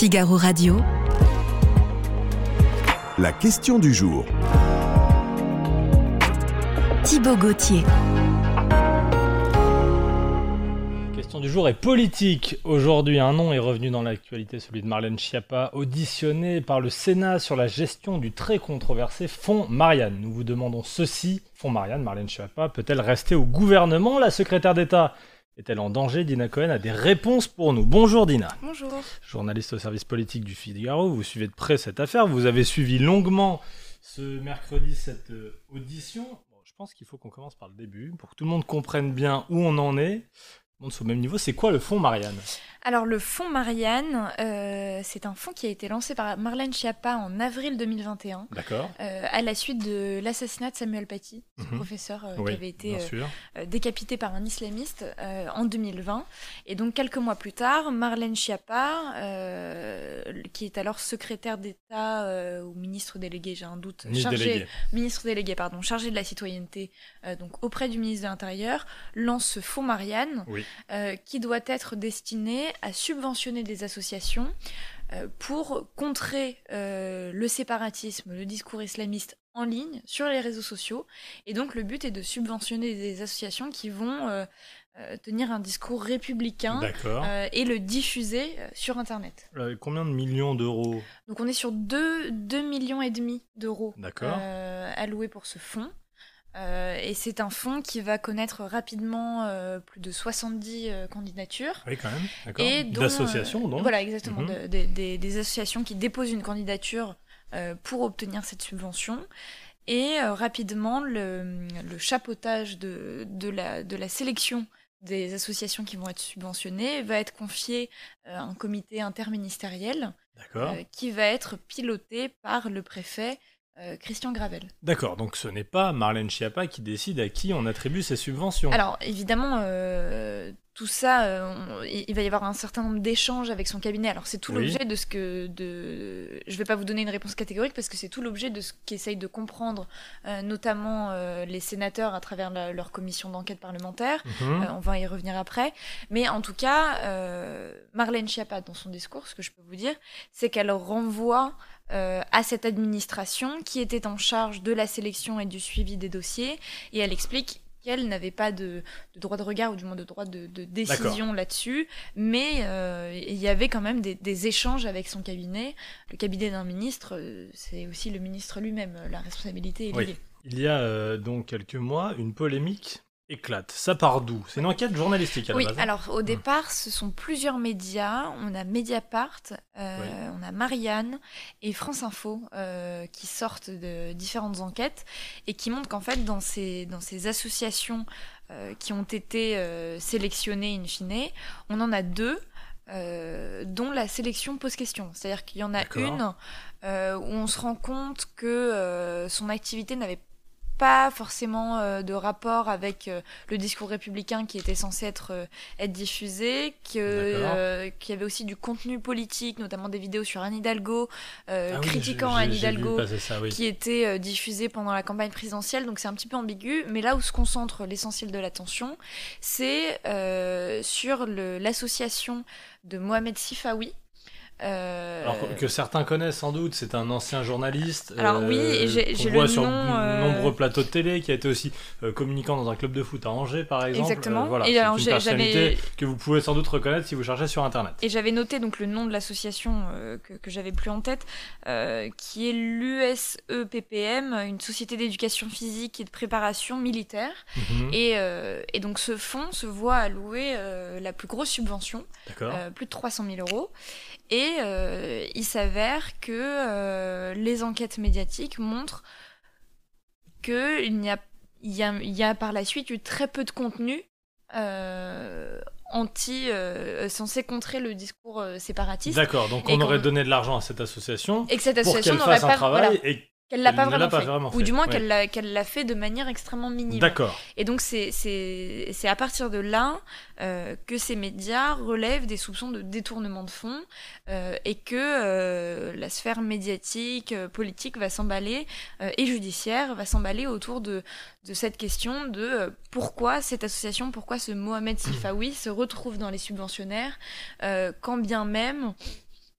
Figaro Radio. La question du jour. Thibaut Gauthier. La question du jour est politique. Aujourd'hui, un nom est revenu dans l'actualité, celui de Marlène Schiappa, auditionnée par le Sénat sur la gestion du très controversé Fonds Marianne. Nous vous demandons ceci. Fonds Marianne, Marlène Schiappa, peut-elle rester au gouvernement? La secrétaire d'État est-elle en danger Dina Cohen a des réponses pour nous. Bonjour Dina. Bonjour. Journaliste au service politique du Figaro, vous suivez de près cette affaire. Vous avez suivi longuement ce mercredi cette euh, audition. Bon, je pense qu'il faut qu'on commence par le début pour que tout le monde comprenne bien où on en est. Le monde soit au même niveau. C'est quoi le fonds Marianne? Alors le fonds Marianne, euh, c'est un fonds qui a été lancé par Marlène Schiappa en avril 2021. D'accord. euh, à la suite de l'assassinat de Samuel Paty, ce Mhm. professeur euh, Oui, qui avait été décapité par un islamiste en 2020. Et donc quelques mois plus tard, Marlène Schiappa, qui est alors secrétaire d'État ou ministre délégué, j'ai un doute, Ministre chargé, délégué. ministre délégué, pardon, chargé de la citoyenneté, euh, donc auprès du ministre de l'Intérieur, lance ce fonds Marianne, Oui. euh, qui doit être destiné à subventionner des associations euh, pour contrer le séparatisme, le discours islamiste en ligne sur les réseaux sociaux. Et donc le but est de subventionner des associations qui vont tenir un discours républicain euh, et le diffuser euh, sur Internet. Euh, combien de millions d'euros? Donc on est sur 2, 2 millions et demi d'euros euh, alloués pour ce fonds. Euh, et c'est un fonds qui va connaître rapidement euh, plus de 70 euh, candidatures. Oui, quand même. Et D'associations, euh, donc. Voilà, exactement. Mhm. de- des- associations qui déposent une candidature euh, pour obtenir cette subvention. Et euh, rapidement, le, le chapeautage de, de, la, de la sélection des associations qui vont être subventionnées va être confié euh, à un comité interministériel euh, qui va être piloté par le préfet euh, Christian Gravel. D'accord. Donc ce n'est pas Marlène Schiappa qui décide à qui on attribue ses subventions. Alors évidemment, euh, tout ça, euh, on- il va y avoir un certain nombre d'échanges avec son cabinet. Alors c'est tout Oui. l'objet de ce que, de, je vais pas vous donner une réponse catégorique parce que c'est tout l'objet de ce qu'essayent de comprendre, notamment les sénateurs à travers la- leur commission d'enquête parlementaire. Mhm. On va y revenir après. Mais en tout cas, Marlène Schiappa, dans son discours, ce que je peux vous dire, c'est qu'elle renvoie euh, à cette administration qui était en charge de la sélection et du suivi des dossiers, et elle explique qu'elle n'avait pas de, de droit de regard, ou du moins de droit de, de décision là-dessus, mais euh, il y avait quand même des, des échanges avec son cabinet. Le cabinet d'un ministre, euh, c'est aussi le ministre lui-même, la responsabilité est Oui. liée. Il y a euh, donc quelques mois, une polémique éclate. Ça part d'où? C'est une enquête journalistique à la Oui, base. hein alors au départ, ce sont plusieurs médias. On a Mediapart, euh, Oui. on a Marianne et France Info euh, qui sortent de différentes enquêtes et qui montrent qu'en fait, dans ces, dans ces associations euh, qui ont été sélectionnées in fine, on en a deux. dont la sélection pose question. C'est-à-dire qu'il y en a une où on se rend compte que son activité n'avait pas forcément euh, de rapport avec euh, le discours républicain qui était censé être, euh, être diffusé, que, qu'il y avait aussi du contenu politique, notamment des vidéos sur Anne Hidalgo, Ah oui, critiquant Anne Hidalgo, passer ça, oui. qui étaient euh, diffusées pendant la campagne présidentielle, donc c'est un petit peu ambigu. Mais là où se concentre l'essentiel de l'attention, c'est sur l'association de Mohamed Sifawi. Euh, Alors que- certains connaissent sans doute, c'est un ancien journaliste. euh, Alors oui, et j'ai- le sur nom, de euh, nombreux plateaux de télé, qui a été aussi euh, communicant dans un club de foot à Angers, par exemple. Exactement. Euh, voilà, Et c'est alors, une personnalité que vous pouvez sans doute reconnaître si vous cherchez sur Internet. Et j'avais noté donc le nom de l'association euh, que, que j'avais plus en tête, euh, qui est l'USEPPM, une société d'éducation physique et de préparation militaire. Mhm. Et, euh, et donc ce fonds se voit allouer euh, la plus grosse subvention, euh, plus de 300 000 euros. Et euh, il s'avère que euh, les enquêtes médiatiques montrent qu'il n'y a, il y a, il y a par la suite eu très peu de contenu euh, anti, censé contrer le discours séparatiste. D'accord, donc on aurait donné de l'argent à cette association Et que cette pour association qu'elle n'aurait fasse un pas, travail voilà, et qu'elle l'a pas, vraiment pas fait. vraiment Ou du moins ouais. qu'elle l'a qu'elle l'a fait de manière extrêmement minime. D'accord. Et donc c'est c'est c'est à partir de là euh, que ces médias relèvent des soupçons de détournement de fonds euh, et que euh, la sphère médiatique, politique va s'emballer euh, et judiciaire va s'emballer autour de de cette question de pourquoi cette association, pourquoi ce Mohamed Sifawi se retrouve dans les subventionnaires, euh, quand bien même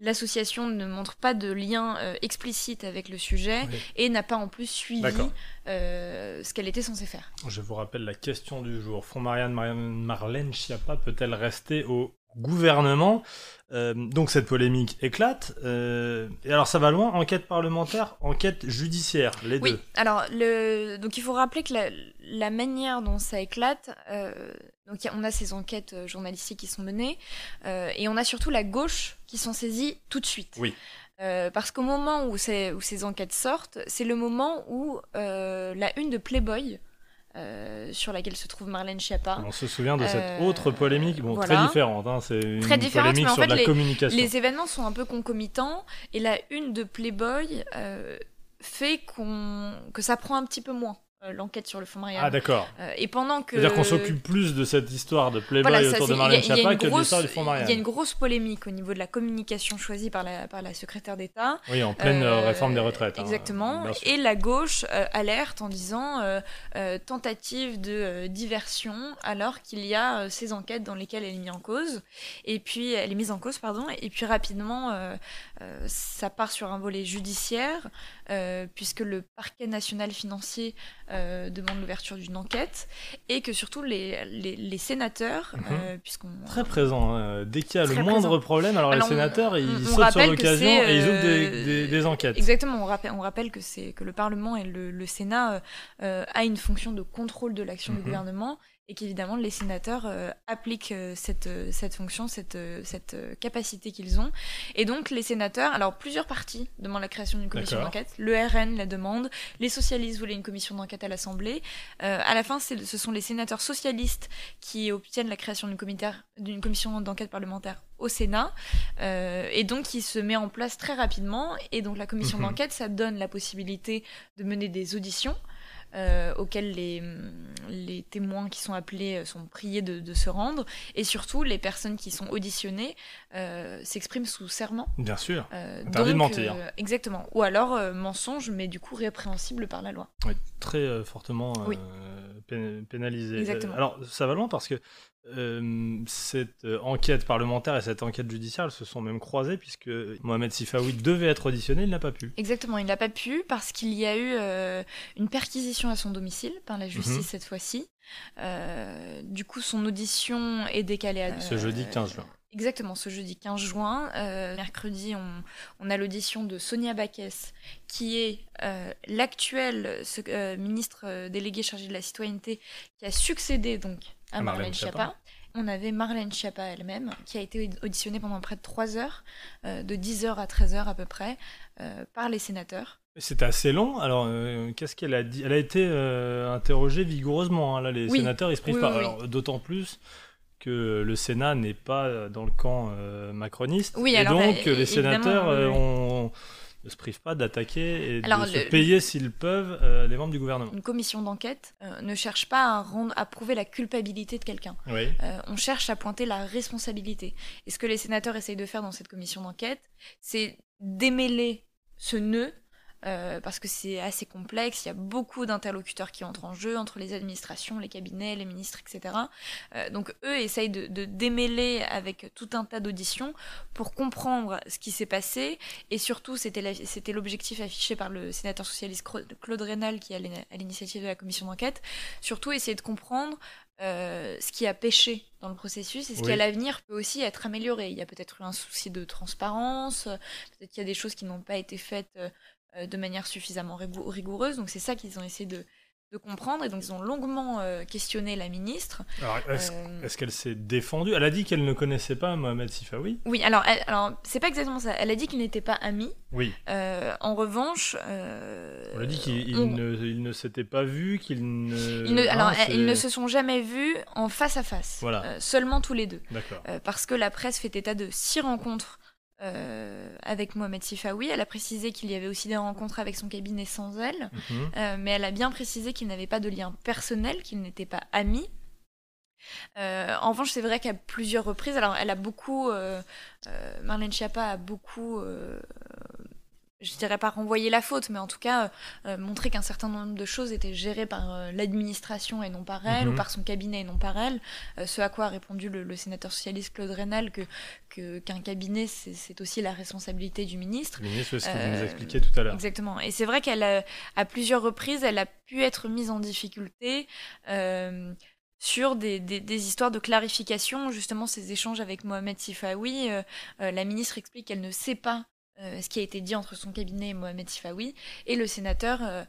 L'association ne montre pas de lien euh, explicite avec le sujet Oui. et n'a pas en plus suivi euh, ce qu'elle était censée faire. Je vous rappelle la question du jour. Font Marianne, Marianne Marlène Schiappa peut-elle rester au gouvernement Euh, Donc cette polémique éclate. Euh, et alors ça va loin. Enquête parlementaire, enquête judiciaire, les Oui, deux. alors le... donc il faut rappeler que la, la manière dont ça éclate, euh, donc on a ces enquêtes journalistiques qui sont menées, et on a surtout la gauche qui s'en saisit tout de suite. Oui. Parce qu'au moment où, où ces enquêtes sortent, c'est le moment où la une de Playboy, euh, sur laquelle se trouve Marlène Schiappa, On se souvient de cette Euh, autre polémique, bon, voilà. très différente. hein, c'est une Très différente, polémique mais en sur fait, la les- communication. Les événements sont un peu concomitants et la une de Playboy euh, fait qu'on que ça prend un petit peu moins l'enquête sur le fonds Marianne. Ah d'accord. Euh, et pendant que C'est-à-dire qu'on s'occupe plus de cette histoire de Playboy Voilà, autour de Marlène Schiappa que de l'histoire du fonds Il y a Marianne. une grosse polémique au niveau de la communication choisie par la, par la secrétaire d'État. Oui, en pleine euh, Euh, réforme des retraites. hein, Exactement. et la gauche euh, alerte en disant euh, euh, tentative de euh, diversion, alors qu'il y a euh, ces enquêtes dans lesquelles elle est mise en cause. Et puis elle est mise en cause, pardon. Et puis rapidement, euh, euh, ça part sur un volet judiciaire, euh, puisque le parquet national financier euh, demande l'ouverture d'une enquête, et que surtout les, les, les sénateurs, Mhm. euh, puisqu'on Très présent. hein. Dès qu'il y a le moindre présent. problème, alors, Alors, les on- sénateurs, ils on- sautent sur l'occasion et ils ouvrent des, euh, des- des enquêtes. Exactement, on rappelle, on rappelle que, c'est, que le Parlement et le, le Sénat a une fonction de contrôle de l'action Mhm. du gouvernement et qu'évidemment les sénateurs euh, appliquent euh, cette, euh, cette fonction, cette, cette capacité qu'ils ont. Et donc les sénateurs, alors plusieurs partis demandent la création d'une commission d'enquête, le RN la demande, les socialistes voulaient une commission d'enquête à l'Assemblée. À la fin, ce sont les sénateurs socialistes qui obtiennent la création d'une, commission d'enquête parlementaire au Sénat. Et donc, il se met en place très rapidement. Et donc, la commission Mhm. d'enquête, ça donne la possibilité de mener des auditions. Euh, auxquelles les, les témoins qui sont appelés euh, sont priés de, de se rendre et surtout les personnes qui sont auditionnées euh, s'expriment sous serment. Bien sûr. Euh, Interdit de mentir. exactement. Ou alors mensonge, mais du coup répréhensible par la loi. Oui, très fortement Oui. pén- pénalisé. Exactement. Alors, ça va loin parce que euh, cette euh, enquête parlementaire et cette enquête judiciaire elles se sont même croisées puisque Mohamed Sifawi devait être auditionné, il n'a pas pu. Exactement, il n'a pas pu parce qu'il y a eu euh, une perquisition à son domicile par la justice Mhm. cette fois-ci. Euh, du coup, son audition est décalée à Ce jeudi 15 juin. Exactement, ce jeudi 15 juin. Euh, mercredi, on, on a l'audition de Sonia Baquès, qui est euh, l'actuelle euh, ministre déléguée chargée de la citoyenneté, qui a succédé donc à À Marlène Marlène Schiappa. On avait Marlène Schiappa elle-même, qui a été auditionnée pendant près de 3 heures, euh, de 10 heures à 13 heures à peu près, euh, par les sénateurs. C'était assez long. Alors, euh, qu'est-ce qu'elle a dit? Elle a été euh, interrogée vigoureusement. hein. Là, les Oui. sénateurs, ils se privent Oui, pas. oui, oui. Alors, d'autant plus que le Sénat n'est pas dans le camp euh, macroniste. Oui, et alors, donc, euh, les sénateurs euh, ont- ne se privent pas d'attaquer et Alors, de se payer s'ils peuvent euh, les membres du gouvernement. Une commission d'enquête euh, ne cherche pas à, rendre, à prouver la culpabilité de quelqu'un. Oui. Euh, on cherche à pointer la responsabilité. Et ce que les sénateurs essayent de faire dans cette commission d'enquête, c'est démêler ce nœud, euh, parce que c'est assez complexe, il y a beaucoup d'interlocuteurs qui entrent en jeu, entre les administrations, les cabinets, les ministres, etc. Euh, donc eux essayent de, de démêler avec tout un tas d'auditions pour comprendre ce qui s'est passé, et surtout c'était l'objectif affiché par le sénateur socialiste Claude Rénal, qui est à l'in- à l'initiative de la commission d'enquête, surtout essayer de comprendre euh, ce qui a pêché dans le processus et ce qui à l'avenir peut aussi être amélioré. Il y a peut-être eu un souci de transparence, peut-être qu'il y a des choses qui n'ont pas été faites de manière suffisamment rigou- rigoureuse. Donc c'est ça qu'ils ont essayé de, de comprendre et donc ils ont longuement euh, questionné la ministre. Alors, est-ce Euh, qu'elle s'est défendue? Elle a dit qu'elle ne connaissait pas Mohamed Sifawi. Oui, alors, elle- alors c'est pas exactement ça. Elle a dit qu'ils n'étaient pas amis. Oui. Euh, en revanche, euh, On a dit qu'ils on- ne, s'étaient pas vus, qu'ils ne. ils ne- alors, Hein, ils ne se sont jamais vus en face à face. Voilà. Euh, seulement tous les deux. D'accord. Euh, parce que la presse fait état de six rencontres euh, avec Mohamed Sifawi. Elle a précisé qu'il y avait aussi des rencontres avec son cabinet sans elle, Mhm. euh, mais elle a bien précisé qu'il n'avait pas de lien personnel, qu'ils n'étaient pas amis. Euh, en revanche, c'est vrai qu'à plusieurs reprises, alors elle a beaucoup, euh, Marlène Schiappa a beaucoup je dirais pas renvoyer la faute, mais en tout cas montrer qu'un certain nombre de choses étaient gérées par l'administration et non par elle, ou Mhm. par son cabinet et non par elle. ce à quoi a répondu le, le sénateur socialiste Claude Rénal que qu'un cabinet, c'est aussi la responsabilité du ministre. Le ministre, c'est ce que vous nous Euh, expliquiez tout à l'heure. Exactement. Et c'est vrai qu'elle a, à plusieurs reprises, elle a pu être mise en difficulté euh, sur des, des- des histoires de clarification, justement ces échanges avec Mohamed Sifawi. euh, euh, la ministre explique qu'elle ne sait pas euh, ce qui a été dit entre son cabinet et Mohamed Sifawi. Et le sénateur euh,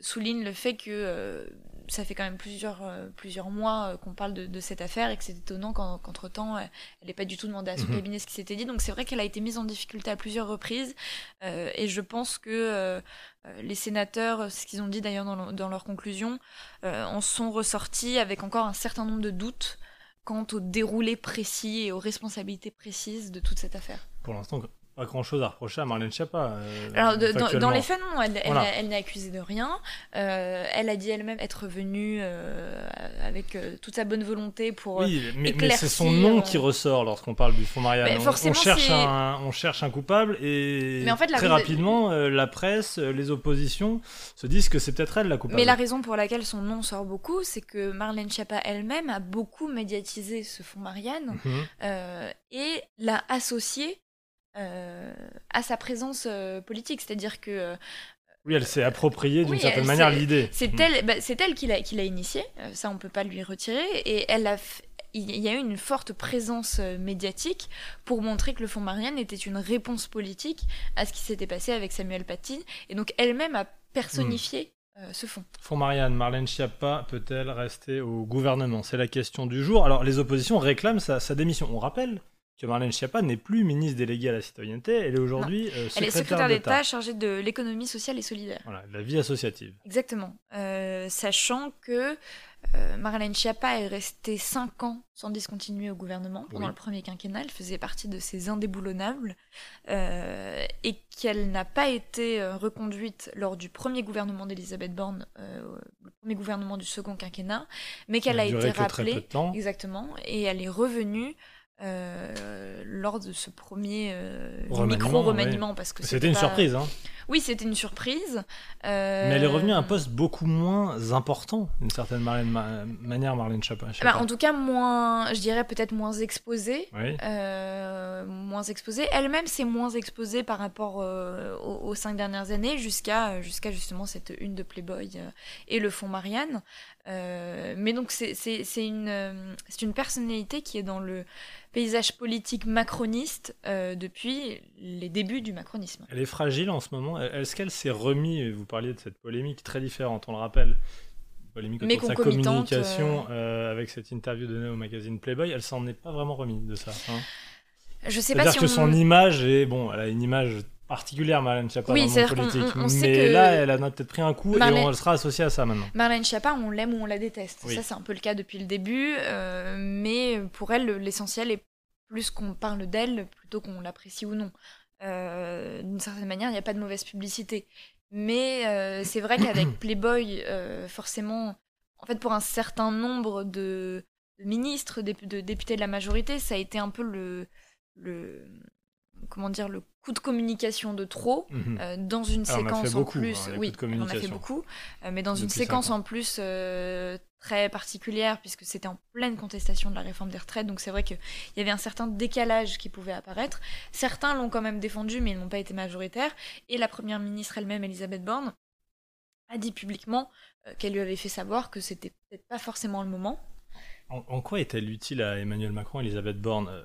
souligne le fait que euh, ça fait quand même plusieurs, euh, plusieurs mois euh, qu'on parle de, de cette affaire et que c'est étonnant qu'en- qu'entre-temps, euh, elle n'ait pas du tout demandé à son Mhm. cabinet ce qui s'était dit. Donc c'est vrai qu'elle a été mise en difficulté à plusieurs reprises. Euh, et je pense que euh, euh, les sénateurs, c'est ce qu'ils ont dit d'ailleurs dans, le- dans leurs conclusions, euh, en sont ressortis avec encore un certain nombre de doutes quant au déroulé précis et aux responsabilités précises de toute cette affaire. Pour l'instant, pas grand chose à reprocher à Marlène Schiappa. euh, Alors, de- dans, les faits, non, elle, elle, Voilà. elle n'est accusée de rien. Euh, elle a dit elle-même être venue euh, avec toute sa bonne volonté pour. Oui, mais, mais c'est son nom qui ressort lorsqu'on parle du fonds Marianne. Mais On- on, cherche un, on cherche un coupable et Mais en fait, la très raison- rapidement, la presse, les oppositions se disent que c'est peut-être elle la coupable. Mais la raison pour laquelle son nom sort beaucoup, c'est que Marlène Schiappa elle-même a beaucoup médiatisé ce fonds Marianne Mhm. et l'a associé à sa présence euh, politique. C'est-à-dire que euh, Oui, elle s'est appropriée d'une Oui, certaine manière l'idée. c'est Mhm. elle, bah, c'est elle qui l'a, qui l'a initié, euh, ça on peut pas lui retirer, et elle a f- il y a eu une forte présence euh, médiatique pour montrer que le Fonds Marianne était une réponse politique à ce qui s'était passé avec Samuel Paty, et donc elle-même a personnifié euh, ce fonds. Fonds Marianne, Marlène Schiappa peut-elle rester au gouvernement? C'est la question du jour. Alors, les oppositions réclament sa, sa démission. On rappelle que Marlène Schiappa n'est plus ministre déléguée à la citoyenneté, elle est aujourd'hui euh, Elle est secrétaire d'État. chargée de l'économie sociale et solidaire. Voilà, de la vie associative. Exactement. Euh, sachant que euh, Marlène Schiappa est restée 5 ans sans discontinuer au gouvernement pendant Oui. le premier quinquennat. Elle faisait partie de ces indéboulonnables euh, et qu'elle n'a pas été reconduite lors du premier gouvernement d'Elisabeth Borne, le premier gouvernement du second quinquennat, mais qu'elle a été rappelée exactement et elle est revenue. Euh, lors de ce premier euh, Remaniement, micro-remaniement parce que C'était une pas- surprise, hein. Oui, c'était une surprise. mais elle est revenue à un Euh, poste beaucoup moins important, d'une certaine Marlène- ma- manière, Marlène sais Bah, en tout cas, moins, je dirais peut-être moins exposée. Oui. euh, moins exposée. Elle-même s'est moins exposée par rapport euh, aux, aux cinq dernières années jusqu'à jusqu'à justement cette une de Playboy euh, et le fond Marianne. Euh, mais donc c'est une, euh, une personnalité qui est dans le paysage politique macroniste euh, depuis les débuts du macronisme. Elle est fragile en ce moment. Est-ce qu'elle s'est remis Vous parliez de cette polémique très différente, on le rappelle. Polémique autour de sa communication euh, avec cette interview donnée au magazine Playboy. Elle s'en est pas vraiment remise de ça. hein. Je sais pas C'est-à-dire si que on... son image est. Bon, elle a une image particulière, Marlène Schiappa, Oui, dans le monde politique. on- mais que- là, elle a peut-être pris un coup et on, sera associée à ça maintenant. Marlène Schiappa, on l'aime ou on la déteste. Oui. Ça, c'est un peu le cas depuis le début. euh, mais pour elle, l'essentiel est plus qu'on parle d'elle plutôt qu'on l'apprécie ou non. Euh, D'une certaine manière, il n'y a pas de mauvaise publicité. Mais euh, c'est vrai qu'avec Playboy, forcément, en fait, pour un certain nombre de ministres, de députés de la majorité, ça a été un peu le, le comment dire, le coup de communication de trop. Mhm. Euh, dans une séquence en beaucoup, plus, hein, oui, on a fait beaucoup, euh, mais dans une séquence en plus euh, très particulière, puisque c'était en pleine contestation de la réforme des retraites, donc c'est vrai qu'il y avait un certain décalage qui pouvait apparaître. Certains l'ont quand même défendu, mais ils n'ont pas été majoritaires, et la première ministre elle-même, Elisabeth Borne, a dit publiquement qu'elle lui avait fait savoir que c'était peut-être pas forcément le moment. En, en quoi est-elle utile à Emmanuel Macron, Elisabeth Borne Euh,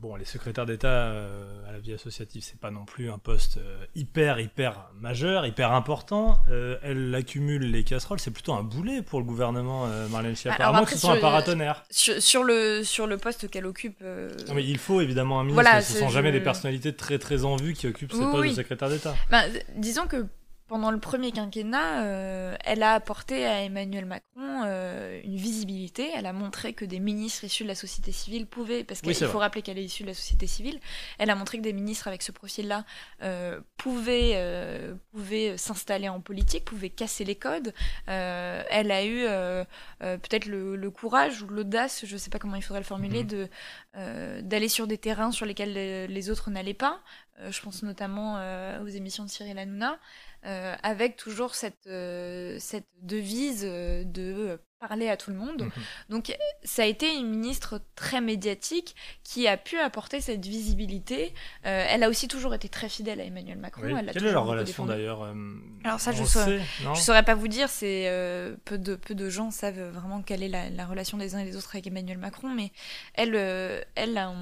Bon, les secrétaires d'État euh, à la vie associative, c'est pas non plus un poste euh, hyper, hyper majeur, hyper important. Euh, elle accumule les casseroles, c'est plutôt un boulet pour le gouvernement, euh, Marlène Schiappa. Alors à moins que ce soit un sur- paratonnerre. Sur, sur le, sur le poste qu'elle occupe. euh, Non, mais il faut évidemment un ministre, Voilà, mais ce c'est- sont jamais des personnalités très très en vue qui occupent ces Oui, postes oui. de secrétaire d'État. Ben, disons que pendant le premier quinquennat, euh, elle a apporté à Emmanuel Macron euh, une visibilité. Elle a montré que des ministres issus de la société civile pouvaient, parce qu'il Oui, faut vrai. rappeler qu'elle est issue de la société civile, elle a montré que des ministres avec ce profil-là euh, pouvaient, euh, pouvaient s'installer en politique, pouvaient casser les codes. Euh, elle a eu euh, peut-être le, le courage ou l'audace, je ne sais pas comment il faudrait le formuler, Mhm. de euh, d'aller sur des terrains sur lesquels les, les autres n'allaient pas. euh, je pense notamment euh, aux émissions de Cyril Hanouna, euh, avec toujours cette, euh, cette devise euh, de parler à tout le monde. Mhm. Donc ça a été une ministre très médiatique qui a pu apporter cette visibilité. Euh, elle a aussi toujours été très fidèle à Emmanuel Macron. Oui. Elle l'a Quelle est leur relation d'ailleurs euh, Alors ça, je on saurais- pas vous dire, c'est euh, peu de peu de gens savent vraiment quelle est la, la relation des uns et des autres avec Emmanuel Macron, mais elle, euh, elle a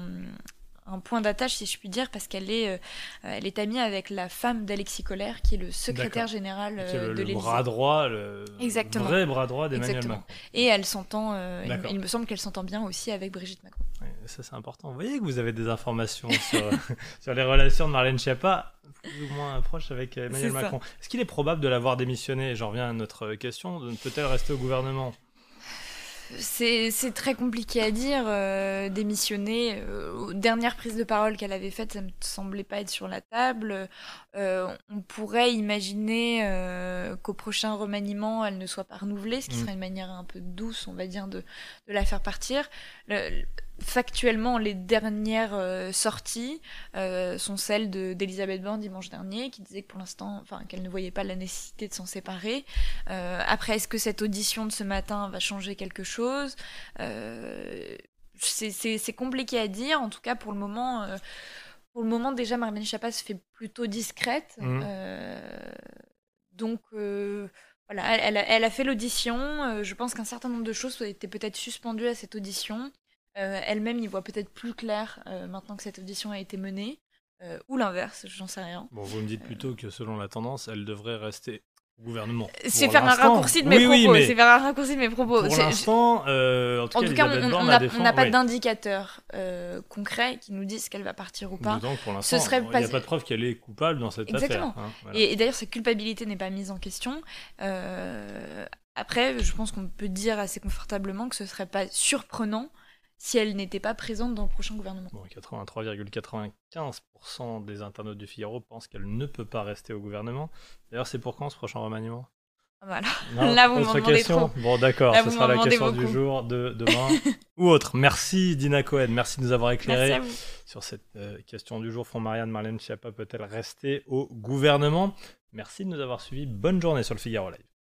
un, point d'attache, si je puis dire, parce qu'elle est, euh, elle est amie avec la femme d'Alexis Collère, qui est le secrétaire général euh, le, de le l'Élysée. bras droit, le Exactement. vrai bras droit d'Emmanuel. Macron. Et elle s'entend, euh, il, me semble qu'elle s'entend bien aussi avec Brigitte Macron. Ouais, ça c'est important. Vous voyez que vous avez des informations sur, sur les relations de Marlène Schiappa plus ou moins proches avec Emmanuel. Macron. Est-ce qu'il est probable de l'avoir démissionné? J'en reviens à notre question. Peut-elle rester au gouvernement? C'est très compliqué à dire. euh, démissionner, euh, aux dernières prises de parole qu'elle avait faites, ça me semblait pas être sur la table. Euh, on pourrait imaginer euh, qu'au prochain remaniement, elle ne soit pas renouvelée, ce qui Mm. serait une manière un peu douce, on va dire, de, de la faire partir. Le- le- factuellement, les dernières sorties sont celles de- d'Elisabeth Borne dimanche dernier, qui disait que pour l'instant, enfin, qu'elle ne voyait pas la nécessité de s'en séparer. Après, est-ce que cette audition de ce matin va changer quelque chose Euh, C'est compliqué à dire. En tout cas, pour le moment, euh, pour le moment déjà, Marlène Schiappa se fait plutôt discrète. Mhm. Euh, donc, euh, voilà, elle, elle a, fait l'audition. Je pense qu'un certain nombre de choses étaient peut-être suspendues à cette audition. Euh, Elle-même y voit peut-être plus clair euh, maintenant que cette audition a été menée. Euh, ou l'inverse, j'en sais rien. Bon, vous me dites plutôt que selon la tendance, elle devrait rester gouvernement. C'est faire un raccourci de mes propos. mais C'est faire un raccourci de mes propos. Pour C'est- l'instant, euh, en tout En cas, tout cas, Elisabeth on- n'a défend. pas d'indicateur euh, concret qui nous dise qu'elle va partir ou pas. Pour l'instant, il n'y pas- a pas de preuve qu'elle est coupable dans cette Exactement. affaire. hein, voilà. Et, et d'ailleurs, sa culpabilité n'est pas mise en question. Euh, après, je pense qu'on peut dire assez confortablement que ce serait pas surprenant si elle n'était pas présente dans le prochain gouvernement. Bon, 83,95% des internautes du Figaro pensent qu'elle ne peut pas rester au gouvernement. D'ailleurs, c'est pour quand ce prochain remaniement? Voilà. Non, Là, vous m'en demandez trop. Bon, d'accord, ce sera la question du jour, de demain ou autre. Merci Dina Cohen, merci de nous avoir éclairé sur cette euh, question du jour. Font Marianne Marlène Schiappa peut-elle rester au gouvernement? Merci de nous avoir suivis. Bonne journée sur le Figaro Live.